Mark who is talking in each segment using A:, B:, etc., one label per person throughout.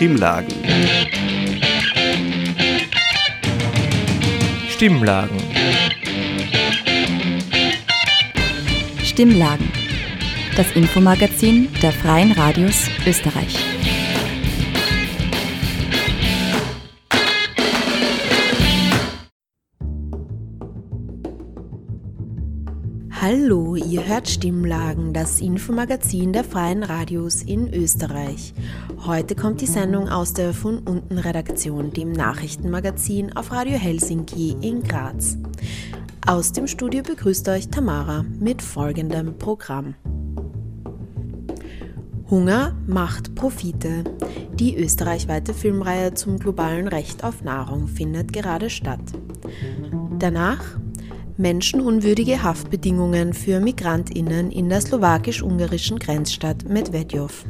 A: Stimmlagen.
B: Stimmlagen.
C: Stimmlagen. Das Infomagazin der Freien Radios Österreich.
D: Hallo, ihr hört Stimmlagen, das Infomagazin der Freien Radios in Österreich. Heute kommt die Sendung aus der Von unten Redaktion, dem Nachrichtenmagazin auf Radio Helsinki in Graz. Aus dem Studio begrüßt euch Tamara mit folgendem Programm. Hunger macht Profite. Die österreichweite Filmreihe zum globalen Recht auf Nahrung findet gerade statt. Danach menschenunwürdige Haftbedingungen für Migrantinnen in der slowakisch-ungarischen Grenzstadt Medvedjow.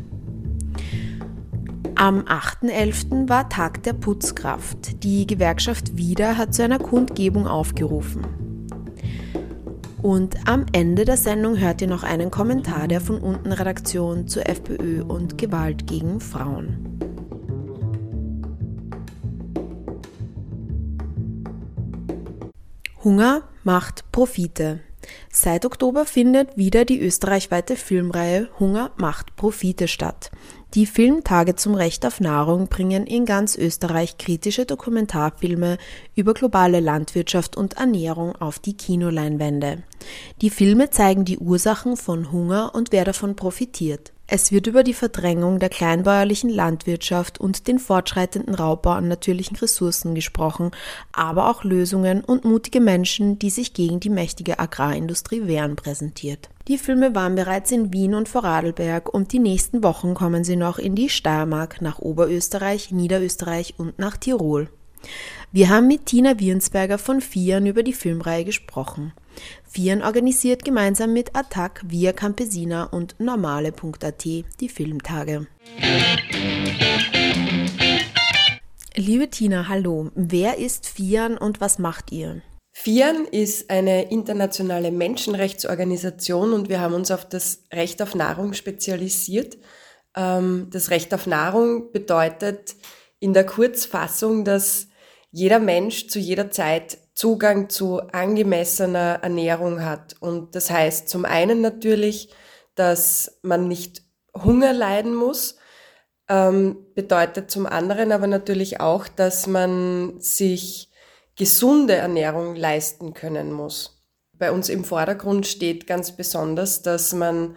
D: Am 8.11. war Tag der Putzkraft. Die Gewerkschaft WIDA hat zu einer Kundgebung aufgerufen. Und am Ende der Sendung hört ihr noch einen Kommentar der von unten Redaktion zur FPÖ und Gewalt gegen Frauen. Hunger macht Profite. Seit Oktober findet wieder die österreichweite Filmreihe Hunger macht Profite statt. Die Filmtage zum Recht auf Nahrung bringen in ganz Österreich kritische Dokumentarfilme über globale Landwirtschaft und Ernährung auf die Kinoleinwände. Die Filme zeigen die Ursachen von Hunger und wer davon profitiert. Es wird über die Verdrängung der kleinbäuerlichen Landwirtschaft und den fortschreitenden Raubbau an natürlichen Ressourcen gesprochen, aber auch Lösungen und mutige Menschen, die sich gegen die mächtige Agrarindustrie wehren, präsentiert. Die Filme waren bereits in Wien und Vorarlberg und die nächsten Wochen kommen sie noch in die Steiermark, nach Oberösterreich, Niederösterreich und nach Tirol. Wir haben mit Tina Wirnsberger von Fian über die Filmreihe gesprochen. Fian organisiert gemeinsam mit Attac, Via Campesina und Normale.at die Filmtage. Liebe Tina, hallo. Wer ist Fian und was macht ihr?
E: FIAN ist eine internationale Menschenrechtsorganisation und wir haben uns auf das Recht auf Nahrung spezialisiert. Ähm, das Recht auf Nahrung bedeutet in der Kurzfassung, dass jeder Mensch zu jeder Zeit Zugang zu angemessener Ernährung hat. Und das heißt zum einen natürlich, dass man nicht Hunger leiden muss, ähm, bedeutet zum anderen aber natürlich auch, dass man sich gesunde Ernährung leisten können muss. Bei uns im Vordergrund steht ganz besonders, dass man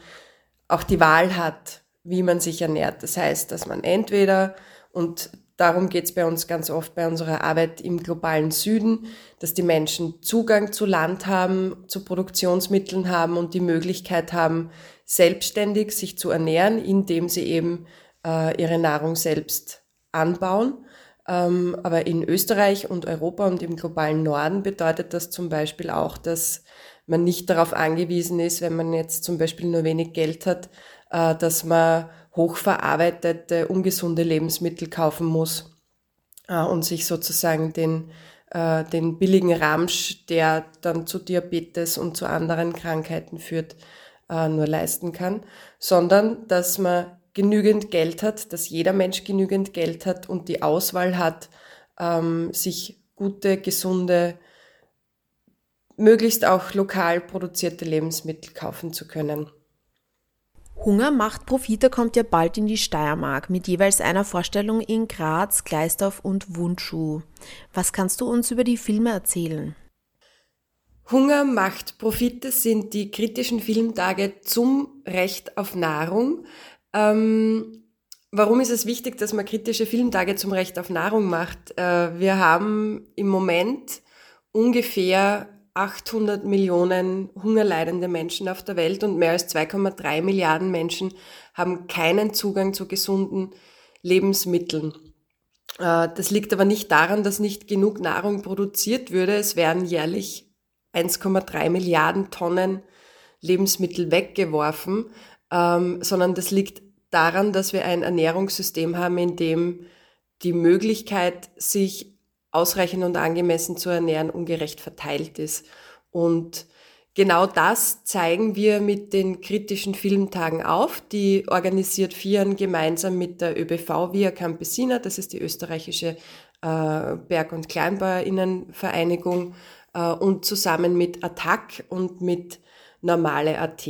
E: auch die Wahl hat, wie man sich ernährt. Das heißt, dass man entweder, und darum geht es bei uns ganz oft bei unserer Arbeit im globalen Süden, dass die Menschen Zugang zu Land haben, zu Produktionsmitteln haben und die Möglichkeit haben, selbstständig sich zu ernähren, indem sie eben äh, ihre Nahrung selbst anbauen. Ähm, aber in Österreich und Europa und im globalen Norden bedeutet das zum Beispiel auch, dass man nicht darauf angewiesen ist, wenn man jetzt zum Beispiel nur wenig Geld hat, äh, dass man hochverarbeitete, ungesunde Lebensmittel kaufen muss äh, und sich sozusagen den, äh, den billigen Ramsch, der dann zu Diabetes und zu anderen Krankheiten führt, nur leisten kann, sondern dass man genügend Geld hat, dass jeder Mensch genügend Geld hat und die Auswahl hat, ähm, sich gute, gesunde, möglichst auch lokal produzierte Lebensmittel kaufen zu können.
D: Hunger macht Profite kommt ja bald in die Steiermark mit jeweils einer Vorstellung in Graz, Gleisdorf und Wundschuh. Was kannst du uns über die Filme erzählen?
E: Hunger macht Profite sind die kritischen Filmtage zum Recht auf Nahrung, ähm, warum ist es wichtig, dass man kritische Filmtage zum Recht auf Nahrung macht? Äh, wir haben im Moment ungefähr 800 Millionen hungerleidende Menschen auf der Welt und mehr als 2,3 Milliarden Menschen haben keinen Zugang zu gesunden Lebensmitteln. Äh, das liegt aber nicht daran, dass nicht genug Nahrung produziert würde. Es werden jährlich 1,3 Milliarden Tonnen Lebensmittel weggeworfen ähm, sondern das liegt daran, dass wir ein Ernährungssystem haben, in dem die Möglichkeit, sich ausreichend und angemessen zu ernähren, ungerecht verteilt ist. Und genau das zeigen wir mit den kritischen Filmtagen auf. Die organisiert Vieren gemeinsam mit der ÖBV Via Campesina, das ist die österreichische äh, Berg- und Kleinbauerinnenvereinigung, äh, und zusammen mit Attac und mit Normale.at.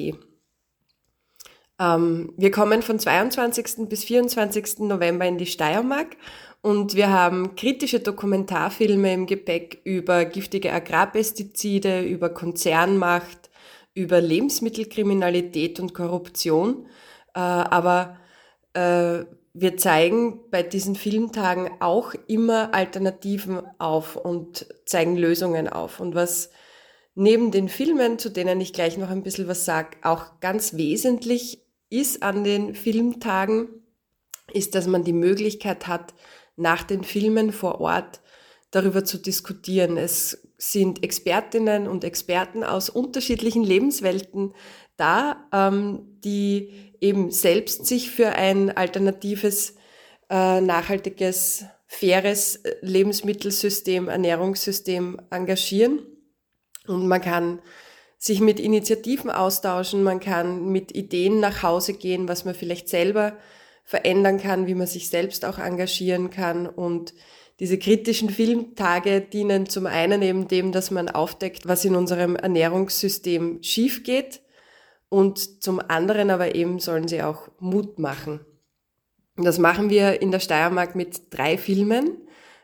E: Ähm, wir kommen von 22. bis 24. November in die Steiermark und wir haben kritische Dokumentarfilme im Gepäck über giftige Agrarpestizide, über Konzernmacht, über Lebensmittelkriminalität und Korruption. Äh, aber äh, wir zeigen bei diesen Filmtagen auch immer Alternativen auf und zeigen Lösungen auf. Und was neben den Filmen, zu denen ich gleich noch ein bisschen was sage, auch ganz wesentlich ist an den Filmtagen, ist, dass man die Möglichkeit hat, nach den Filmen vor Ort darüber zu diskutieren. Es sind Expertinnen und Experten aus unterschiedlichen Lebenswelten da, ähm, die eben selbst sich für ein alternatives, äh, nachhaltiges, faires Lebensmittelsystem, Ernährungssystem engagieren. Und man kann sich mit Initiativen austauschen, man kann mit Ideen nach Hause gehen, was man vielleicht selber verändern kann, wie man sich selbst auch engagieren kann. Und diese kritischen Filmtage dienen zum einen eben dem, dass man aufdeckt, was in unserem Ernährungssystem schief geht. Und zum anderen aber eben sollen sie auch Mut machen. Und das machen wir in der Steiermark mit drei Filmen.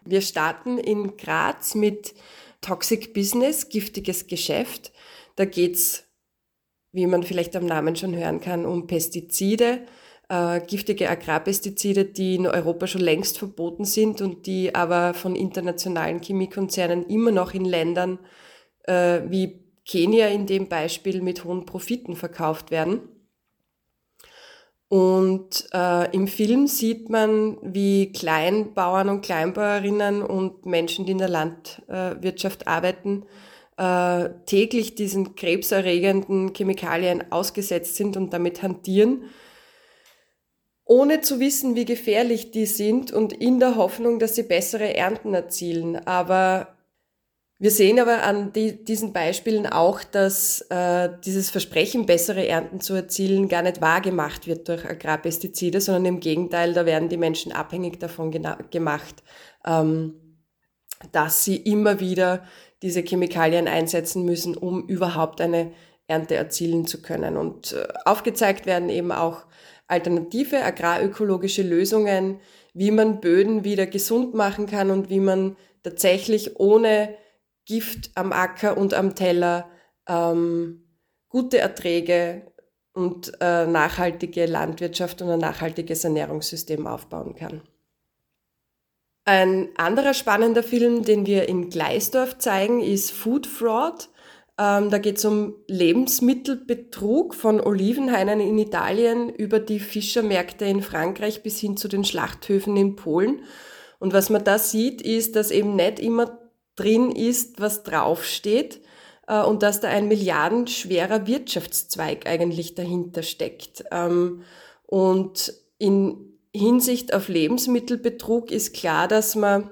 E: Wir starten in Graz mit Toxic Business, giftiges Geschäft. Da geht's, wie man vielleicht am Namen schon hören kann, um Pestizide, äh, giftige Agrarpestizide, die in Europa schon längst verboten sind und die aber von internationalen Chemiekonzernen immer noch in Ländern äh, wie Kenia in dem Beispiel mit hohen Profiten verkauft werden. Und äh, im Film sieht man, wie Kleinbauern und Kleinbäuerinnen und Menschen, die in der Landwirtschaft arbeiten, äh, täglich diesen krebserregenden Chemikalien ausgesetzt sind und damit hantieren ohne zu wissen, wie gefährlich die sind und in der Hoffnung, dass sie bessere Ernten erzielen. Aber wir sehen aber an die, diesen Beispielen auch, dass äh, dieses Versprechen, bessere Ernten zu erzielen, gar nicht wahr gemacht wird durch Agrarpestizide, sondern im Gegenteil, da werden die Menschen abhängig davon gemacht, ähm, dass sie immer wieder diese Chemikalien einsetzen müssen, um überhaupt eine Ernte erzielen zu können. Und äh, aufgezeigt werden eben auch alternative agrarökologische Lösungen, wie man Böden wieder gesund machen kann und wie man tatsächlich ohne Gift am Acker und am Teller ähm, gute Erträge und äh, nachhaltige Landwirtschaft und ein nachhaltiges Ernährungssystem aufbauen kann. Ein anderer spannender Film, den wir in Gleisdorf zeigen, ist Food Fraud. Ähm, da geht es um Lebensmittelbetrug von Olivenhainen in Italien über die Fischermärkte in Frankreich bis hin zu den Schlachthöfen in Polen. Und was man da sieht, ist, dass eben nicht immer drin ist, was draufsteht äh, und dass da ein milliardenschwerer Wirtschaftszweig eigentlich dahinter steckt. Ähm, und in Hinsicht auf Lebensmittelbetrug ist klar, dass man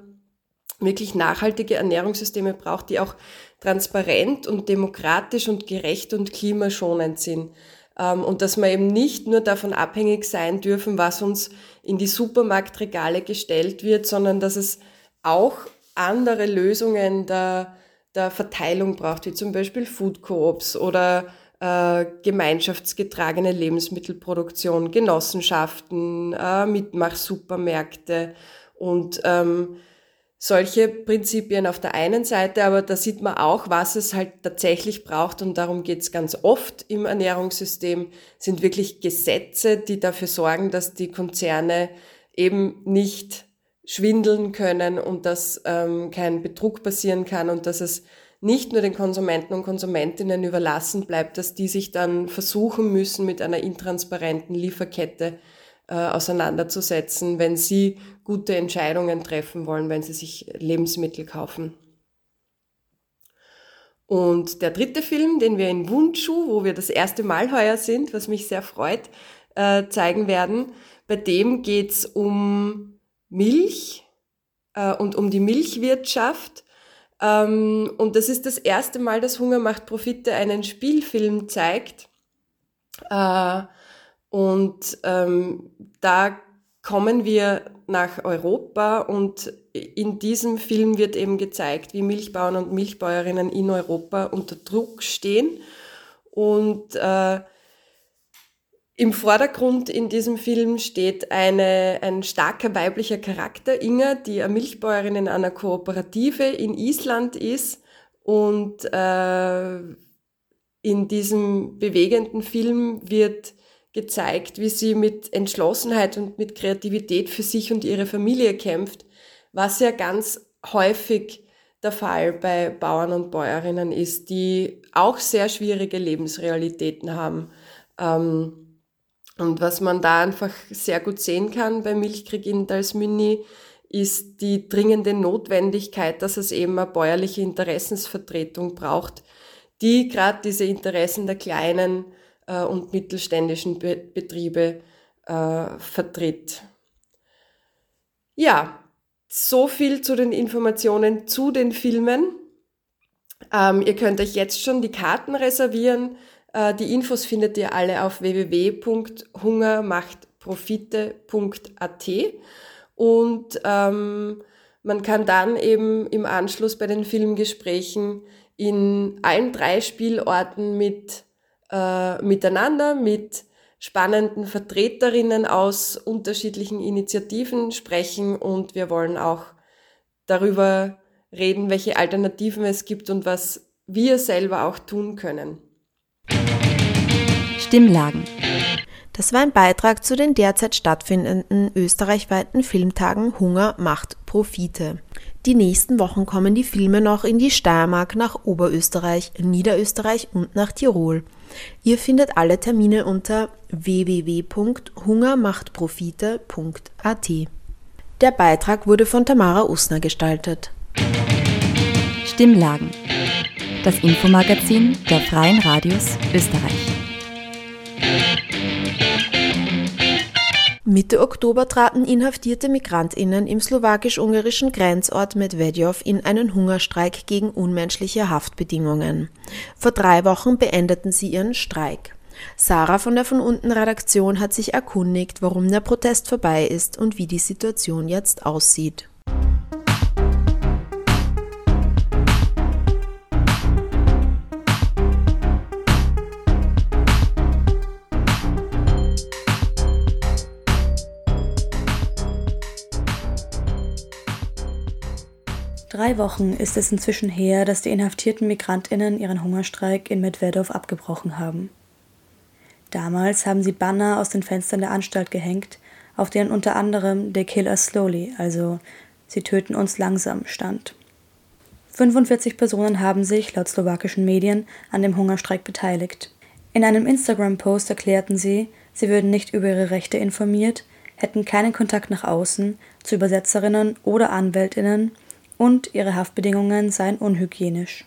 E: wirklich nachhaltige Ernährungssysteme braucht, die auch transparent und demokratisch und gerecht und klimaschonend sind. Ähm, und dass wir eben nicht nur davon abhängig sein dürfen, was uns in die Supermarktregale gestellt wird, sondern dass es auch andere Lösungen der, der Verteilung braucht, wie zum Beispiel Food Coops oder äh, gemeinschaftsgetragene Lebensmittelproduktion, Genossenschaften, äh, Mitmachsupermärkte und ähm, solche Prinzipien auf der einen Seite, aber da sieht man auch, was es halt tatsächlich braucht und darum geht es ganz oft im Ernährungssystem, sind wirklich Gesetze, die dafür sorgen, dass die Konzerne eben nicht schwindeln können und dass ähm, kein Betrug passieren kann und dass es nicht nur den Konsumenten und Konsumentinnen überlassen bleibt, dass die sich dann versuchen müssen, mit einer intransparenten Lieferkette äh, auseinanderzusetzen, wenn sie gute Entscheidungen treffen wollen, wenn sie sich Lebensmittel kaufen. Und der dritte Film, den wir in Wundschuh, wo wir das erste Mal heuer sind, was mich sehr freut, äh, zeigen werden, bei dem geht's um Milch äh, und um die Milchwirtschaft Ähm, und das ist das erste Mal, dass Hunger macht Profite einen Spielfilm zeigt. Äh, und ähm, da kommen wir nach Europa und in diesem Film wird eben gezeigt, wie Milchbauern und Milchbäuerinnen in Europa unter Druck stehen. Und äh, im Vordergrund in diesem Film steht eine, ein starker weiblicher Charakter, Inga, die eine Milchbäuerin in einer Kooperative in Island ist und äh, in diesem bewegenden Film wird gezeigt, wie sie mit Entschlossenheit und mit Kreativität für sich und ihre Familie kämpft, was ja ganz häufig der Fall bei Bauern und Bäuerinnen ist, die auch sehr schwierige Lebensrealitäten haben. Ähm, und was man da einfach sehr gut sehen kann bei Milchkrieg in Dalsmynni, ist die dringende Notwendigkeit, dass es eben eine bäuerliche Interessensvertretung braucht, die gerade diese Interessen der kleinen äh, und mittelständischen Be Betriebe äh, vertritt. Ja, so viel zu den Informationen zu den Filmen. Ähm, ihr könnt euch jetzt schon die Karten reservieren. Äh, die Infos findet ihr alle auf www.hungermachtprofite.at und ähm, man kann dann eben im Anschluss bei den Filmgesprächen in allen drei Spielorten mit äh, miteinander, mit spannenden Vertreterinnen aus unterschiedlichen Initiativen sprechen und wir wollen auch darüber reden, welche Alternativen es gibt und was wir selber auch tun können.
C: Stimmlagen.
D: Das war ein Beitrag zu den derzeit stattfindenden österreichweiten Filmtagen Hunger macht Profite. Die nächsten Wochen kommen die Filme noch in die Steiermark, nach Oberösterreich, Niederösterreich und nach Tirol. Ihr findet alle Termine unter www.hungermachtprofite.at. Der Beitrag wurde von Tamara Usner gestaltet.
C: Stimmlagen. Das Infomagazin der Freien Radios Österreich.
D: Mitte Oktober traten inhaftierte Migrantinnen im slowakisch-ungarischen Grenzort Medvedov in einen Hungerstreik gegen unmenschliche Haftbedingungen. Vor drei Wochen beendeten sie ihren Streik. Sarah von der von unten Redaktion hat sich erkundigt, warum der Protest vorbei ist und wie die Situation jetzt aussieht.
A: Drei Wochen ist es inzwischen her, dass die inhaftierten Migrantinnen ihren Hungerstreik in Medvedow abgebrochen haben. Damals haben sie Banner aus den Fenstern der Anstalt gehängt, auf denen unter anderem They kill us slowly, also Sie töten uns langsam stand. 45 Personen haben sich, laut slowakischen Medien, an dem Hungerstreik beteiligt. In einem Instagram-Post erklärten sie, sie würden nicht über ihre Rechte informiert, hätten keinen Kontakt nach außen zu Übersetzerinnen oder Anwältinnen und ihre Haftbedingungen seien unhygienisch.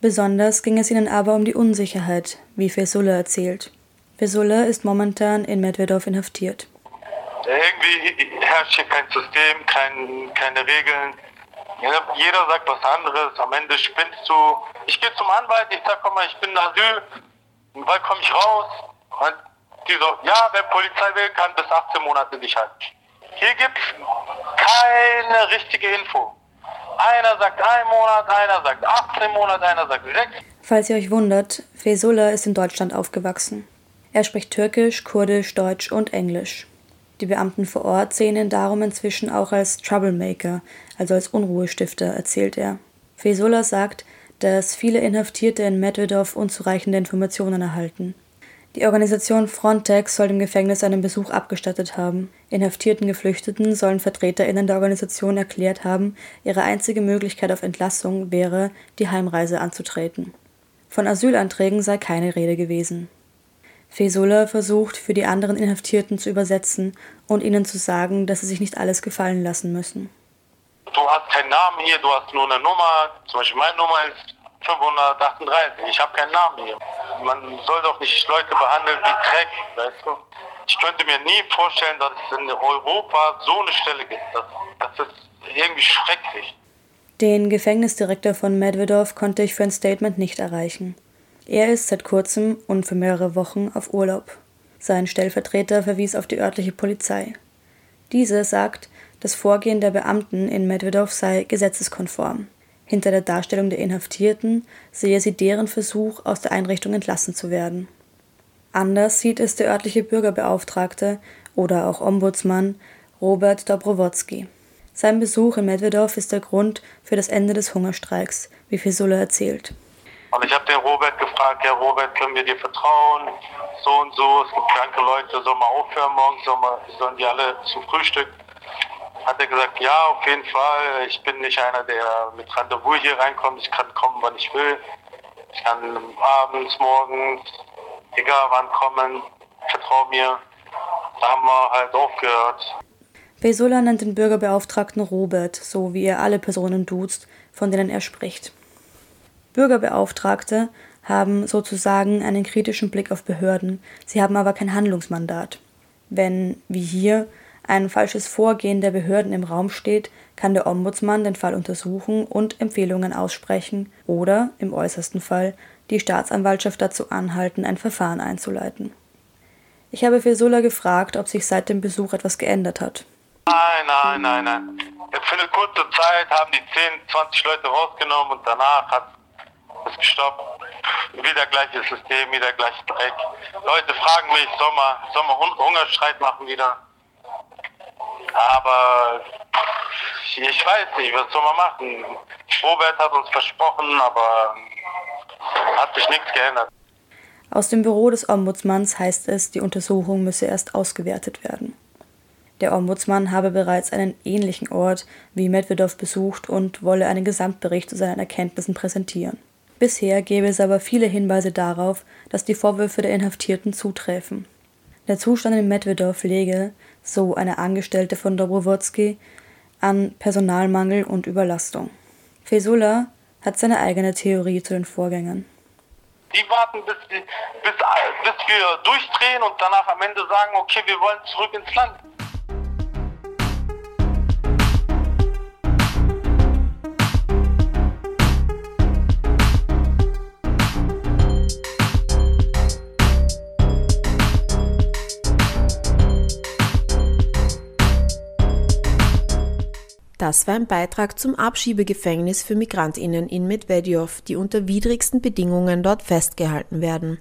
A: Besonders ging es ihnen aber um die Unsicherheit, wie Fesulla erzählt. Fesulla ist momentan in Medvedow inhaftiert.
B: Irgendwie herrscht hier kein System, kein, keine Regeln. Jeder sagt was anderes, am Ende spinnst du. Ich gehe zum Anwalt, ich sag, komm mal, ich bin in Asyl, wann komme ich raus? Und die so, ja, wenn Polizei will, kann bis 18 Monate dich halten. Hier gibt es keine richtige Info. Einer sagt ein Monat, einer sagt 18 Monate, einer sagt 6.
A: Falls ihr euch wundert, Fesola ist in Deutschland aufgewachsen. Er spricht Türkisch, Kurdisch, Deutsch und Englisch. Die Beamten vor Ort sehen ihn darum inzwischen auch als Troublemaker, also als Unruhestifter, erzählt er. Fesola sagt, dass viele Inhaftierte in Medvedow unzureichende Informationen erhalten. Die Organisation Frontex soll dem Gefängnis einen Besuch abgestattet haben. Inhaftierten Geflüchteten sollen VertreterInnen der Organisation erklärt haben, ihre einzige Möglichkeit auf Entlassung wäre, die Heimreise anzutreten. Von Asylanträgen sei keine Rede gewesen. Fesola versucht, für die anderen Inhaftierten zu übersetzen und ihnen zu sagen, dass sie sich nicht alles gefallen lassen müssen.
B: Du hast keinen Namen hier, du hast nur eine Nummer. Zum Beispiel meine Nummer ist 538. Ich habe keinen Namen hier. Man soll doch nicht Leute behandeln wie Dreck, weißt du? Ich könnte mir nie vorstellen, dass es in Europa so eine Stelle gibt. Das, das ist irgendwie schrecklich.
A: Den Gefängnisdirektor von Medvedov konnte ich für ein Statement nicht erreichen. Er ist seit kurzem und für mehrere Wochen auf Urlaub. Sein Stellvertreter verwies auf die örtliche Polizei. Diese sagt, das Vorgehen der Beamten in Medvedov sei gesetzeskonform. Hinter der Darstellung der Inhaftierten sehe sie deren Versuch, aus der Einrichtung entlassen zu werden. Anders sieht es der örtliche Bürgerbeauftragte oder auch Ombudsmann Robert Dobrowotsky. Sein Besuch in Medvedov ist der Grund für das Ende des Hungerstreiks, wie Fisula erzählt.
B: Und ich habe den Robert gefragt, ja Robert, können wir dir vertrauen? So und so, es gibt kranke Leute, sollen wir aufhören morgen, sollen die alle zum Frühstück? Hat er gesagt, ja, auf jeden Fall. Ich bin nicht einer, der mit Rendezvous hier reinkommt. Ich kann kommen, wann ich will. Ich kann abends, morgens, egal wann kommen. Vertrau mir. Da haben wir halt aufgehört.
A: Besola nennt den Bürgerbeauftragten Robert, so wie er alle Personen duzt, von denen er spricht. Bürgerbeauftragte haben sozusagen einen kritischen Blick auf Behörden, sie haben aber kein Handlungsmandat. Wenn, wie hier, ein falsches Vorgehen der Behörden im Raum steht, kann der Ombudsmann den Fall untersuchen und Empfehlungen aussprechen oder, im äußersten Fall, die Staatsanwaltschaft dazu anhalten, ein Verfahren einzuleiten. Ich habe Fesola gefragt, ob sich seit dem Besuch etwas geändert hat.
B: Nein, nein, nein, nein. Jetzt für eine kurze Zeit haben die 10, 20 Leute rausgenommen und danach hat es gestoppt. Wieder gleiches System, wieder gleich Dreck. Leute fragen mich, soll man Hungerstreit machen wieder? Aber ich weiß nicht, was soll man machen? Robert hat uns versprochen, aber hat sich nichts geändert.
A: Aus dem Büro des Ombudsmanns heißt es, die Untersuchung müsse erst ausgewertet werden. Der Ombudsmann habe bereits einen ähnlichen Ort wie Medvedow besucht und wolle einen Gesamtbericht zu seinen Erkenntnissen präsentieren. Bisher gäbe es aber viele Hinweise darauf, dass die Vorwürfe der Inhaftierten zuträfen. Der Zustand in Medvedow lege, so eine Angestellte von Dobrowotsky, an Personalmangel und Überlastung. Fesula hat seine eigene Theorie zu den Vorgängen.
B: Die warten, bis, bis, bis wir durchdrehen und danach am Ende sagen, okay, wir wollen zurück ins Land.
D: Das war ein Beitrag zum Abschiebegefängnis für Migrantinnen in Medvedev, die unter widrigsten Bedingungen dort festgehalten werden.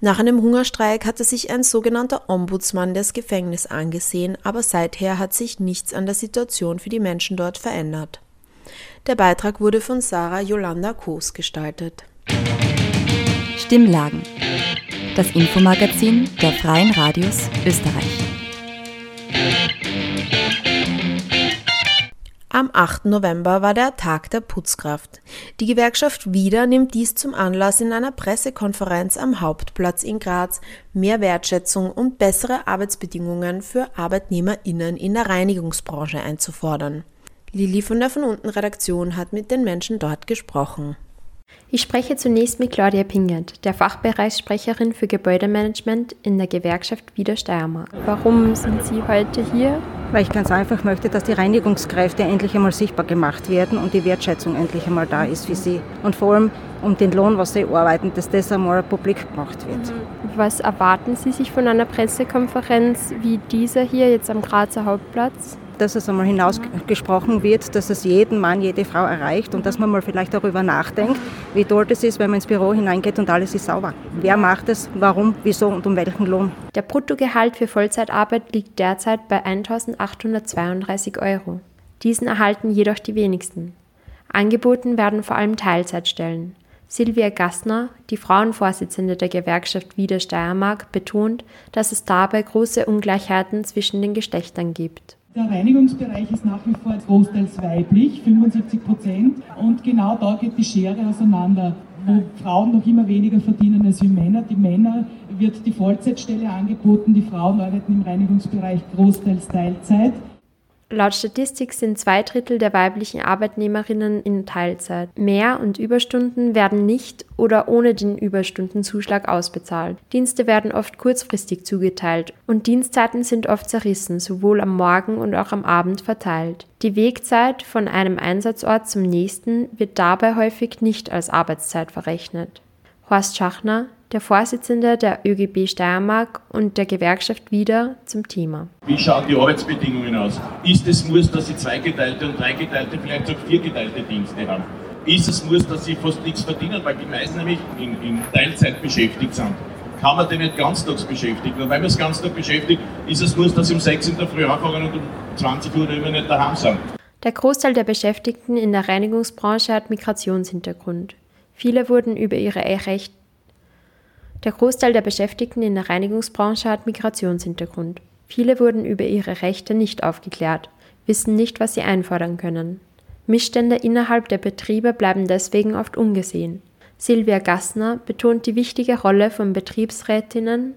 D: Nach einem Hungerstreik hatte sich ein sogenannter Ombudsmann das Gefängnis angesehen, aber seither hat sich nichts an der Situation für die Menschen dort verändert. Der Beitrag wurde von Sarah Yolanda Koos gestaltet.
C: Stimmlagen. Das Infomagazin der Freien Radios Österreich.
D: Am 8. November war der Tag der Putzkraft. Die Gewerkschaft WIDA nimmt dies zum Anlass, in einer Pressekonferenz am Hauptplatz in Graz mehr Wertschätzung und bessere Arbeitsbedingungen für ArbeitnehmerInnen in der Reinigungsbranche einzufordern. Lilly von der Von unten Redaktion hat mit den Menschen dort gesprochen.
F: Ich spreche zunächst mit Claudia Pingert, der Fachbereichssprecherin für Gebäudemanagement in der Gewerkschaft Wieder Steiermark. Warum sind Sie heute hier?
G: Weil ich ganz einfach möchte, dass die Reinigungskräfte endlich einmal sichtbar gemacht werden und die Wertschätzung endlich einmal da ist für sie. Und vor allem um den Lohn, was sie arbeiten, dass das einmal publik gemacht wird.
F: Was erwarten Sie sich von einer Pressekonferenz wie dieser hier jetzt am Grazer Hauptplatz?
G: Dass es einmal hinausgesprochen wird, dass es jeden Mann, jede Frau erreicht und dass man mal vielleicht darüber nachdenkt, wie toll das ist, wenn man ins Büro hineingeht und alles ist sauber. Wer macht es, warum, wieso und um welchen Lohn?
F: Der Bruttogehalt für Vollzeitarbeit liegt derzeit bei 1832 Euro. Diesen erhalten jedoch die wenigsten. Angeboten werden vor allem Teilzeitstellen. Silvia Gassner, die Frauenvorsitzende der Gewerkschaft Wieder Steiermark, betont, dass es dabei große Ungleichheiten zwischen den Geschlechtern gibt.
H: Der Reinigungsbereich ist nach wie vor großteils weiblich, 75 Prozent. Und genau da geht die Schere auseinander, wo Frauen noch immer weniger verdienen als wie Männer. Die Männer wird die Vollzeitstelle angeboten, die Frauen arbeiten im Reinigungsbereich großteils Teilzeit.
F: Laut Statistik sind zwei Drittel der weiblichen Arbeitnehmerinnen in Teilzeit. Mehr- und Überstunden werden nicht oder ohne den Überstundenzuschlag ausbezahlt. Dienste werden oft kurzfristig zugeteilt und Dienstzeiten sind oft zerrissen, sowohl am Morgen und auch am Abend verteilt. Die Wegzeit von einem Einsatzort zum nächsten wird dabei häufig nicht als Arbeitszeit verrechnet. Horst Schachner, der Vorsitzende der ÖGB Steiermark und der Gewerkschaft wieder zum Thema.
I: Wie schauen die Arbeitsbedingungen aus? Ist es Muss, dass sie zweigeteilte und dreigeteilte, vielleicht auch viergeteilte Dienste haben? Ist es Muss, dass sie fast nichts verdienen, weil die meisten nämlich in, in Teilzeit beschäftigt sind? Kann man die nicht ganztags beschäftigen? Und wenn man es ganztags beschäftigt, ist es Muss, dass sie um 6 in der Früh anfangen und um 20 Uhr immer nicht daheim sind.
F: Der Großteil der Beschäftigten in der Reinigungsbranche hat Migrationshintergrund. Viele wurden über ihre Rechte der Großteil der Beschäftigten in der Reinigungsbranche hat Migrationshintergrund. Viele wurden über ihre Rechte nicht aufgeklärt, wissen nicht, was sie einfordern können. Missstände innerhalb der Betriebe bleiben deswegen oft ungesehen. Silvia Gassner betont die wichtige Rolle von Betriebsrätinnen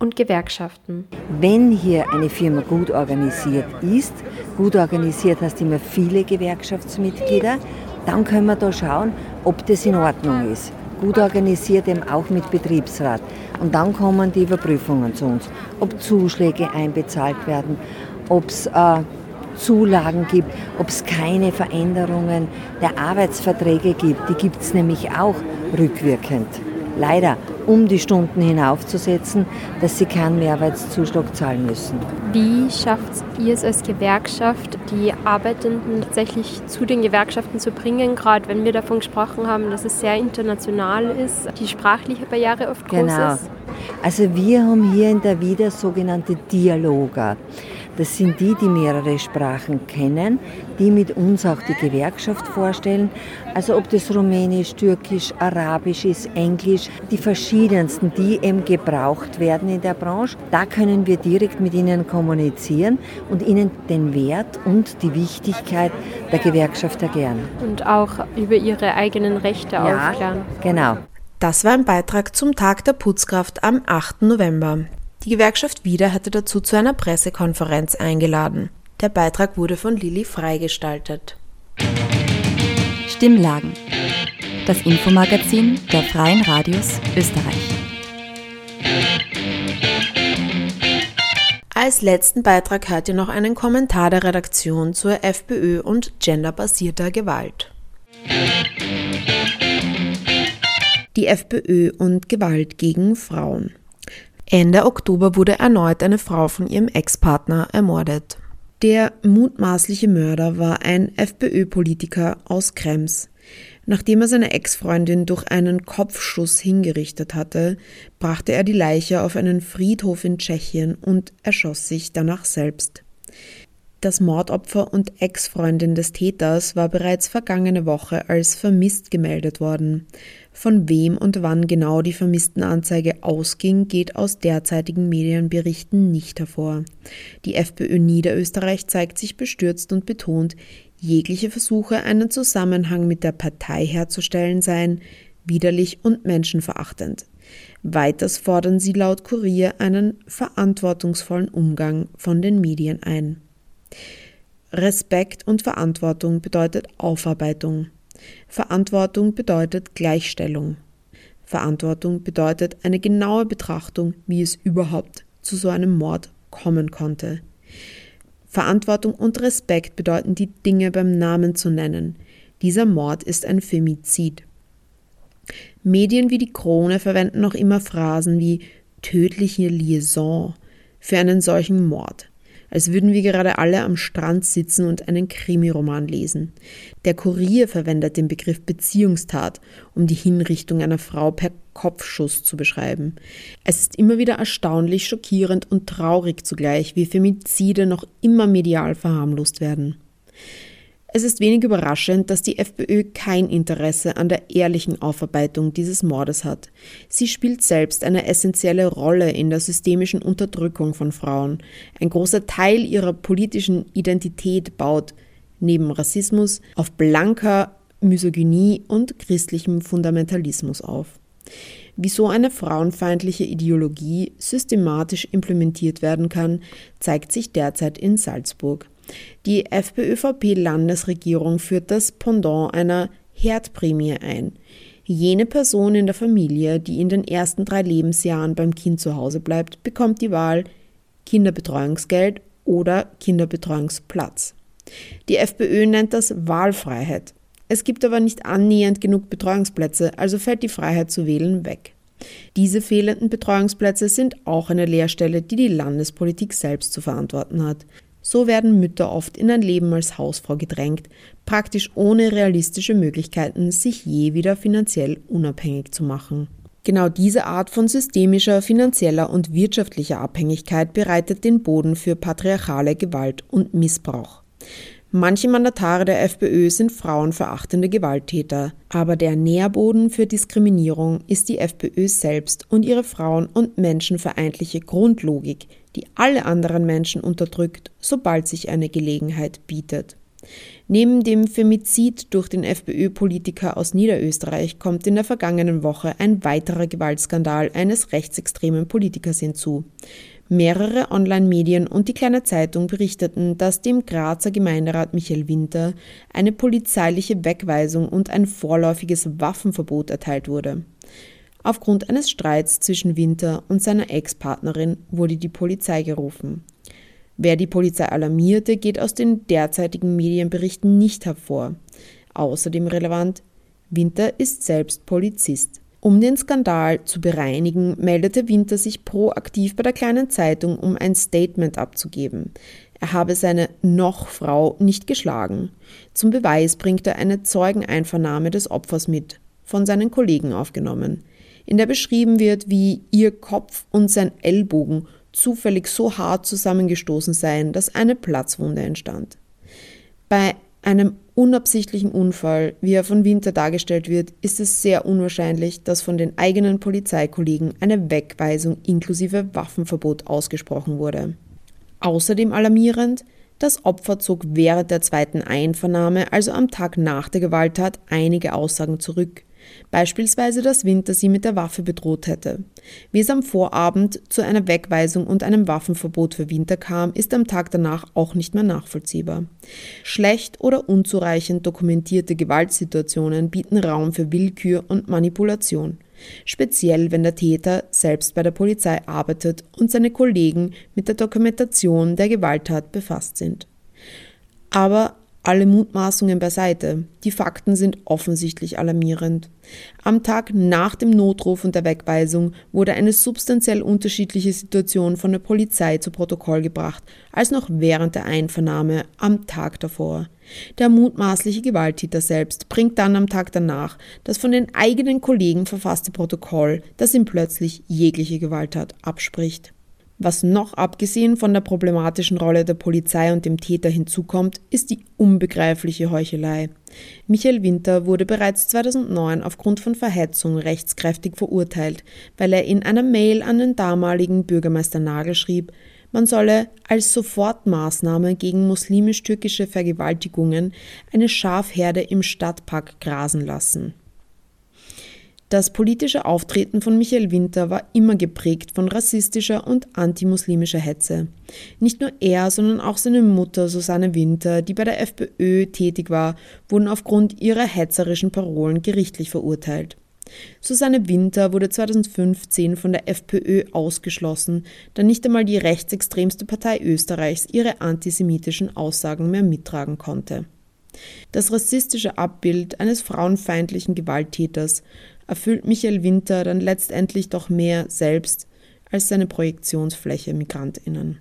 F: und Gewerkschaften.
J: Wenn hier eine Firma gut organisiert ist, gut organisiert heißt immer viele Gewerkschaftsmitglieder, dann können wir da schauen, ob das in Ordnung ist gut organisiert, eben auch mit Betriebsrat. Und dann kommen die Überprüfungen zu uns, ob Zuschläge einbezahlt werden, ob es äh, Zulagen gibt, ob es keine Veränderungen der Arbeitsverträge gibt. Die gibt es nämlich auch rückwirkend leider, um die Stunden hinaufzusetzen, dass sie keinen Mehrarbeitszuschlag zahlen müssen.
F: Wie schafft ihr es als Gewerkschaft, die Arbeitenden tatsächlich zu den Gewerkschaften zu bringen, gerade wenn wir davon gesprochen haben, dass es sehr international ist, die sprachliche Barriere oft groß
J: genau.
F: ist?
J: Also wir haben hier in der Wieder sogenannte Dialoger. Das sind die, die mehrere Sprachen kennen, die mit uns auch die Gewerkschaft vorstellen. Also ob das Rumänisch, Türkisch, Arabisch ist, Englisch, die verschiedensten, die eben gebraucht werden in der Branche. Da können wir direkt mit ihnen kommunizieren und ihnen den Wert und die Wichtigkeit der Gewerkschaft erklären.
F: Und auch über ihre eigenen Rechte ja, aufklären.
J: Genau.
D: Das war ein Beitrag zum Tag der Putzkraft am 8. November. Die Gewerkschaft Wieder hatte dazu zu einer Pressekonferenz eingeladen. Der Beitrag wurde von Lilly freigestaltet.
C: Stimmlagen. Das Infomagazin der Freien Radios Österreich.
D: Als letzten Beitrag hört ihr noch einen Kommentar der Redaktion zur FPÖ und genderbasierter Gewalt. Die FPÖ und Gewalt gegen Frauen. Ende Oktober wurde erneut eine Frau von ihrem Ex-Partner ermordet. Der mutmaßliche Mörder war ein FPÖ-Politiker aus Krems. Nachdem er seine Ex-Freundin durch einen Kopfschuss hingerichtet hatte, brachte er die Leiche auf einen Friedhof in Tschechien und erschoss sich danach selbst. Das Mordopfer und Ex-Freundin des Täters war bereits vergangene Woche als vermisst gemeldet worden. Von wem und wann genau die Vermisstenanzeige ausging, geht aus derzeitigen Medienberichten nicht hervor. Die FPÖ Niederösterreich zeigt sich bestürzt und betont, jegliche Versuche, einen Zusammenhang mit der Partei herzustellen, seien widerlich und menschenverachtend. Weiters fordern sie laut Kurier einen verantwortungsvollen Umgang von den Medien ein. Respekt und Verantwortung bedeutet Aufarbeitung. Verantwortung bedeutet Gleichstellung. Verantwortung bedeutet eine genaue Betrachtung, wie es überhaupt zu so einem Mord kommen konnte. Verantwortung und Respekt bedeuten, die Dinge beim Namen zu nennen. Dieser Mord ist ein Femizid. Medien wie die Krone verwenden noch immer Phrasen wie tödliche Liaison für einen solchen Mord als würden wir gerade alle am Strand sitzen und einen Krimiroman lesen. Der Kurier verwendet den Begriff Beziehungstat, um die Hinrichtung einer Frau per Kopfschuss zu beschreiben. Es ist immer wieder erstaunlich, schockierend und traurig zugleich, wie Femizide noch immer medial verharmlost werden. Es ist wenig überraschend, dass die FPÖ kein Interesse an der ehrlichen Aufarbeitung dieses Mordes hat. Sie spielt selbst eine essentielle Rolle in der systemischen Unterdrückung von Frauen. Ein großer Teil ihrer politischen Identität baut neben Rassismus auf blanker Misogynie und christlichem Fundamentalismus auf. Wie so eine frauenfeindliche Ideologie systematisch implementiert werden kann, zeigt sich derzeit in Salzburg. Die FPÖVP-Landesregierung führt das Pendant einer Herdprämie ein. Jene Person in der Familie, die in den ersten drei Lebensjahren beim Kind zu Hause bleibt, bekommt die Wahl Kinderbetreuungsgeld oder Kinderbetreuungsplatz. Die FPÖ nennt das Wahlfreiheit. Es gibt aber nicht annähernd genug Betreuungsplätze, also fällt die Freiheit zu wählen weg. Diese fehlenden Betreuungsplätze sind auch eine Leerstelle, die die Landespolitik selbst zu verantworten hat. So werden Mütter oft in ein Leben als Hausfrau gedrängt, praktisch ohne realistische Möglichkeiten, sich je wieder finanziell unabhängig zu machen. Genau diese Art von systemischer, finanzieller und wirtschaftlicher Abhängigkeit bereitet den Boden für patriarchale Gewalt und Missbrauch. Manche Mandatare der FPÖ sind frauenverachtende Gewalttäter, aber der Nährboden für Diskriminierung ist die FPÖ selbst und ihre frauen- und menschenfeindliche Grundlogik, die alle anderen Menschen unterdrückt, sobald sich eine Gelegenheit bietet. Neben dem Femizid durch den FPÖ-Politiker aus Niederösterreich kommt in der vergangenen Woche ein weiterer Gewaltskandal eines rechtsextremen Politikers hinzu. Mehrere Online-Medien und die Kleine Zeitung berichteten, dass dem Grazer Gemeinderat Michael Winter eine polizeiliche Wegweisung und ein vorläufiges Waffenverbot erteilt wurde. Aufgrund eines Streits zwischen Winter und seiner Ex-Partnerin wurde die Polizei gerufen. Wer die Polizei alarmierte, geht aus den derzeitigen Medienberichten nicht hervor. Außerdem relevant, Winter ist selbst Polizist. Um den Skandal zu bereinigen, meldete Winter sich proaktiv bei der kleinen Zeitung, um ein Statement abzugeben. Er habe seine Noch-Frau nicht geschlagen. Zum Beweis bringt er eine Zeugeneinvernahme des Opfers mit, von seinen Kollegen aufgenommen, in der beschrieben wird, wie ihr Kopf und sein Ellbogen zufällig so hart zusammengestoßen seien, dass eine Platzwunde entstand. Bei einem unabsichtlichen Unfall, wie er von Winter dargestellt wird, ist es sehr unwahrscheinlich, dass von den eigenen Polizeikollegen eine Wegweisung inklusive Waffenverbot ausgesprochen wurde. Außerdem alarmierend, das Opfer zog während der zweiten Einvernahme, also am Tag nach der Gewalttat, einige Aussagen zurück, Beispielsweise, dass Winter sie mit der Waffe bedroht hätte. Wie es am Vorabend zu einer Wegweisung und einem Waffenverbot für Winter kam, ist am Tag danach auch nicht mehr nachvollziehbar. Schlecht oder unzureichend dokumentierte Gewaltsituationen bieten Raum für Willkür und Manipulation. Speziell wenn der Täter selbst bei der Polizei arbeitet und seine Kollegen mit der Dokumentation der Gewalttat befasst sind. Aber alle Mutmaßungen beiseite. Die Fakten sind offensichtlich alarmierend. Am Tag nach dem Notruf und der Wegweisung wurde eine substanziell unterschiedliche Situation von der Polizei zu Protokoll gebracht, als noch während der Einvernahme am Tag davor. Der mutmaßliche Gewalttäter selbst bringt dann am Tag danach das von den eigenen Kollegen verfasste Protokoll, das ihm plötzlich jegliche Gewalttat abspricht. Was noch abgesehen von der problematischen Rolle der Polizei und dem Täter hinzukommt, ist die unbegreifliche Heuchelei. Michael Winter wurde bereits 2009 aufgrund von Verhetzung rechtskräftig verurteilt, weil er in einer Mail an den damaligen Bürgermeister Nagel schrieb, man solle als Sofortmaßnahme gegen muslimisch-türkische Vergewaltigungen eine Schafherde im Stadtpark grasen lassen. Das politische Auftreten von Michael Winter war immer geprägt von rassistischer und antimuslimischer Hetze. Nicht nur er, sondern auch seine Mutter Susanne Winter, die bei der FPÖ tätig war, wurden aufgrund ihrer hetzerischen Parolen gerichtlich verurteilt. Susanne Winter wurde 2015 von der FPÖ ausgeschlossen, da nicht einmal die rechtsextremste Partei Österreichs ihre antisemitischen Aussagen mehr mittragen konnte. Das rassistische Abbild eines frauenfeindlichen Gewalttäters erfüllt Michael Winter dann letztendlich doch mehr selbst als seine Projektionsfläche Migrantinnen.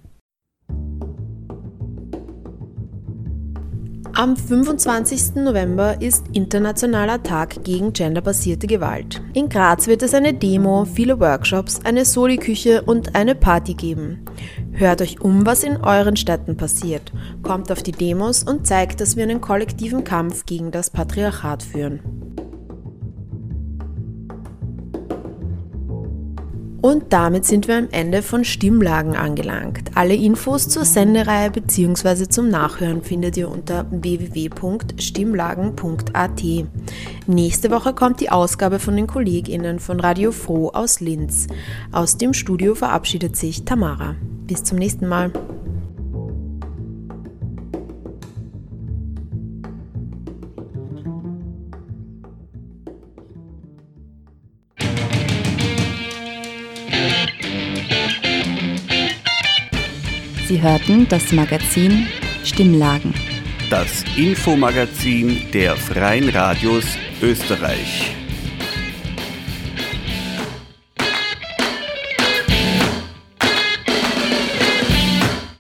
D: Am 25. November ist Internationaler Tag gegen genderbasierte Gewalt. In Graz wird es eine Demo, viele Workshops, eine Soli-Küche und eine Party geben. Hört euch um, was in euren Städten passiert. Kommt auf die Demos und zeigt, dass wir einen kollektiven Kampf gegen das Patriarchat führen. Und damit sind wir am Ende von Stimmlagen angelangt. Alle Infos zur Sendereihe bzw. zum Nachhören findet ihr unter www.stimmlagen.at. Nächste Woche kommt die Ausgabe von den KollegInnen von Radio Froh aus Linz. Aus dem Studio verabschiedet sich Tamara. Bis zum nächsten Mal.
C: Hörten das Magazin Stimmlagen.
K: Das Infomagazin der Freien Radios Österreich.